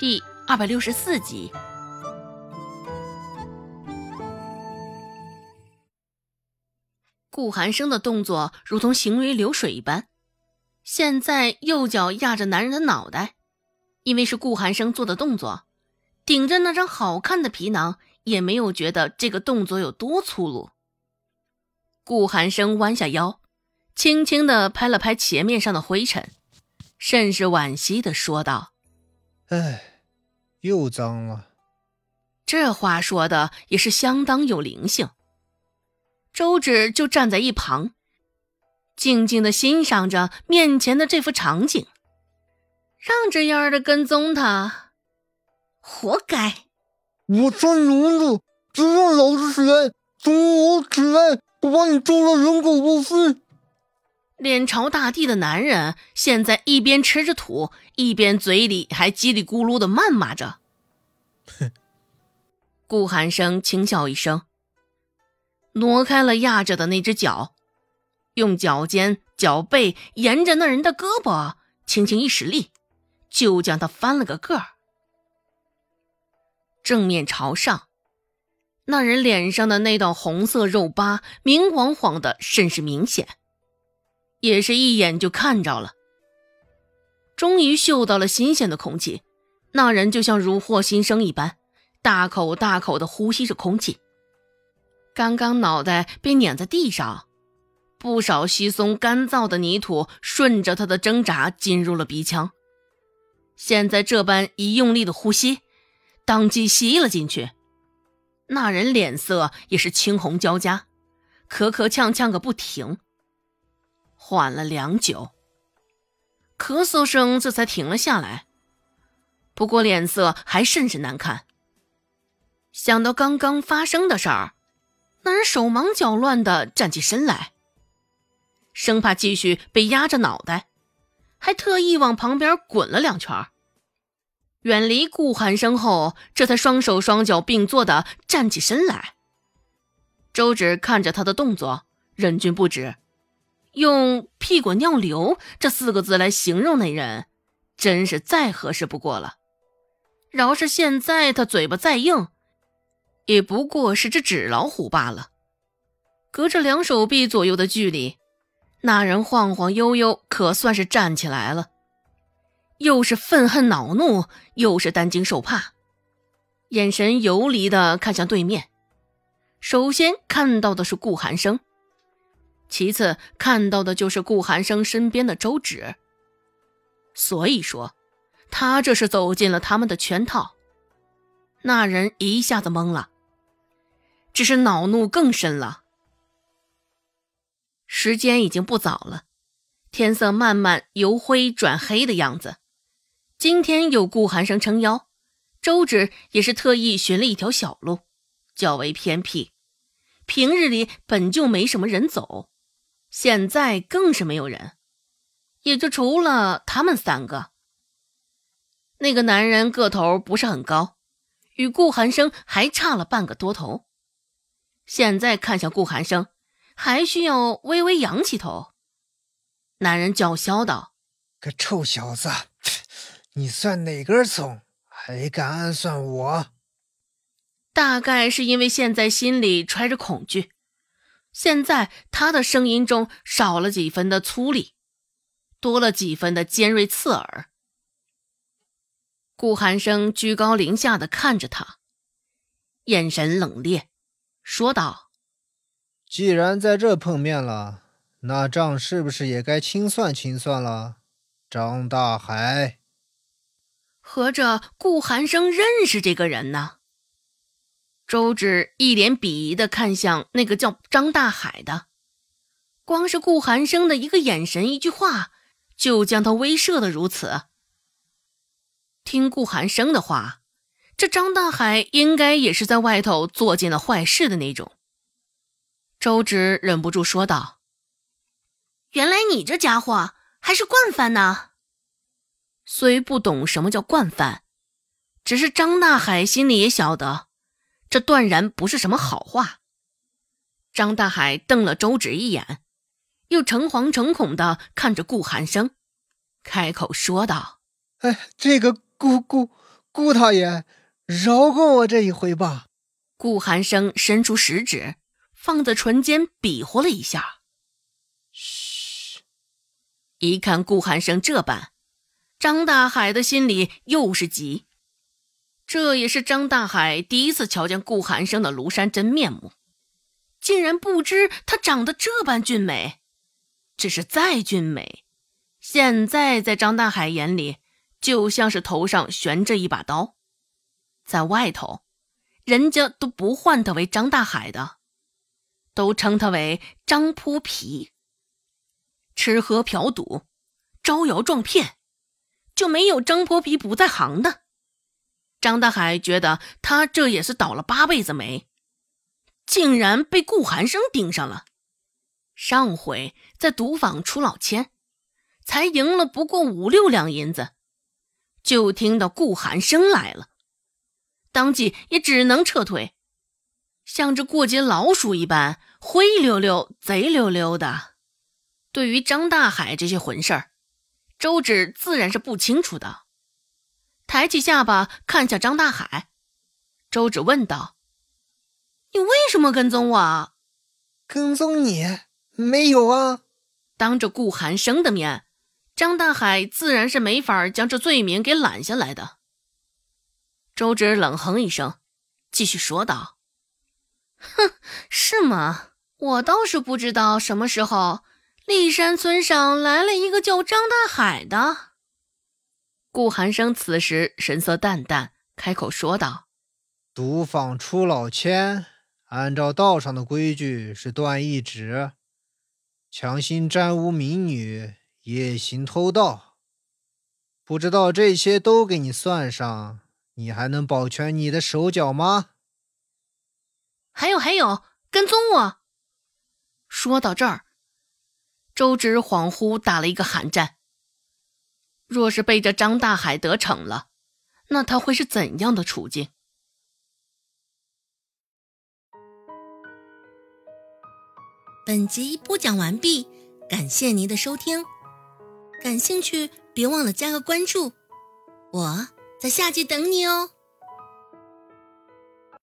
第二百六十四集。顾寒生的动作如同行云流水一般，现在右脚压着男人的脑袋，因为是顾寒生做的动作，顶着那张好看的皮囊，也没有觉得这个动作有多粗鲁。顾寒生弯下腰，轻轻的拍了拍鞋面上的灰尘，甚是惋惜的说道：“哎，又脏了。”这话说的也是相当有灵性。周芷就站在一旁，静静的欣赏着面前的这幅场景，让这样的跟踪他，活该！我算名字，只让老子起来，从我起来，我把你揍了人狗都碎！脸朝大地的男人，现在一边吃着土，一边嘴里还叽里咕噜的谩骂着。哼！顾寒生轻笑一声。挪开了压着的那只脚，用脚尖、脚背沿着那人的胳膊轻轻一使力，就将他翻了个个儿。正面朝上，那人脸上的那道红色肉疤明晃晃的，甚是明显，也是一眼就看着了。终于嗅到了新鲜的空气，那人就像如获新生一般，大口大口的呼吸着空气。刚刚脑袋被碾在地上，不少稀松干燥的泥土顺着他的挣扎进入了鼻腔。现在这般一用力的呼吸，当即吸了进去。那人脸色也是青红交加，咳咳呛呛个不停。缓了良久，咳嗽声这才停了下来。不过脸色还甚是难看。想到刚刚发生的事儿。那人手忙脚乱的站起身来，生怕继续被压着脑袋，还特意往旁边滚了两圈，远离顾寒生后，这才双手双脚并作的站起身来。周芷看着他的动作，忍俊不止，用“屁滚尿流”这四个字来形容那人，真是再合适不过了。饶是现在他嘴巴再硬。也不过是只纸老虎罢了。隔着两手臂左右的距离，那人晃晃悠悠，可算是站起来了。又是愤恨恼怒，又是担惊受怕，眼神游离的看向对面。首先看到的是顾寒生，其次看到的就是顾寒生身边的周芷。所以说，他这是走进了他们的圈套。那人一下子懵了。只是恼怒更深了。时间已经不早了，天色慢慢由灰转黑的样子。今天有顾寒生撑腰，周芷也是特意寻了一条小路，较为偏僻，平日里本就没什么人走，现在更是没有人，也就除了他们三个。那个男人个头不是很高，与顾寒生还差了半个多头。现在看向顾寒生，还需要微微仰起头。男人叫嚣道：“个臭小子，你算哪根葱？还敢暗算我？”大概是因为现在心里揣着恐惧，现在他的声音中少了几分的粗粝，多了几分的尖锐刺耳。顾寒生居高临下的看着他，眼神冷冽。说道：“既然在这碰面了，那账是不是也该清算清算了？”张大海，合着顾寒生认识这个人呢？周芷一脸鄙夷的看向那个叫张大海的，光是顾寒生的一个眼神、一句话，就将他威慑的如此。听顾寒生的话。这张大海应该也是在外头做尽了坏事的那种。周芷忍不住说道：“原来你这家伙还是惯犯呢。”虽不懂什么叫惯犯，只是张大海心里也晓得，这断然不是什么好话。张大海瞪了周芷一眼，又诚惶诚恐的看着顾寒生，开口说道：“哎，这个顾顾。”顾大爷，饶过我这一回吧。顾寒生伸出食指，放在唇间比划了一下。嘘！一看顾寒生这般，张大海的心里又是急。这也是张大海第一次瞧见顾寒生的庐山真面目，竟然不知他长得这般俊美。只是再俊美，现在在张大海眼里，就像是头上悬着一把刀，在外头。人家都不唤他为张大海的，都称他为张泼皮。吃喝嫖赌，招摇撞骗，就没有张泼皮不在行的。张大海觉得他这也是倒了八辈子霉，竟然被顾寒生盯上了。上回在赌坊出老千，才赢了不过五六两银子，就听到顾寒生来了。当即也只能撤退，像这过街老鼠一般灰溜溜、贼溜溜的。对于张大海这些混事儿，周芷自然是不清楚的。抬起下巴看向张大海，周芷问道：“你为什么跟踪我？”“跟踪你？没有啊。”当着顾寒生的面，张大海自然是没法将这罪名给揽下来的。周芷冷哼一声，继续说道：“哼，是吗？我倒是不知道什么时候骊山村上来了一个叫张大海的。”顾寒生此时神色淡淡，开口说道：“赌坊出老千，按照道上的规矩是断一指，强行沾污民女，夜行偷盗。不知道这些都给你算上。”你还能保全你的手脚吗？还有还有，跟踪我。说到这儿，周芷恍惚打了一个寒战。若是被这张大海得逞了，那他会是怎样的处境？本集播讲完毕，感谢您的收听。感兴趣，别忘了加个关注，我。在下集等你哦。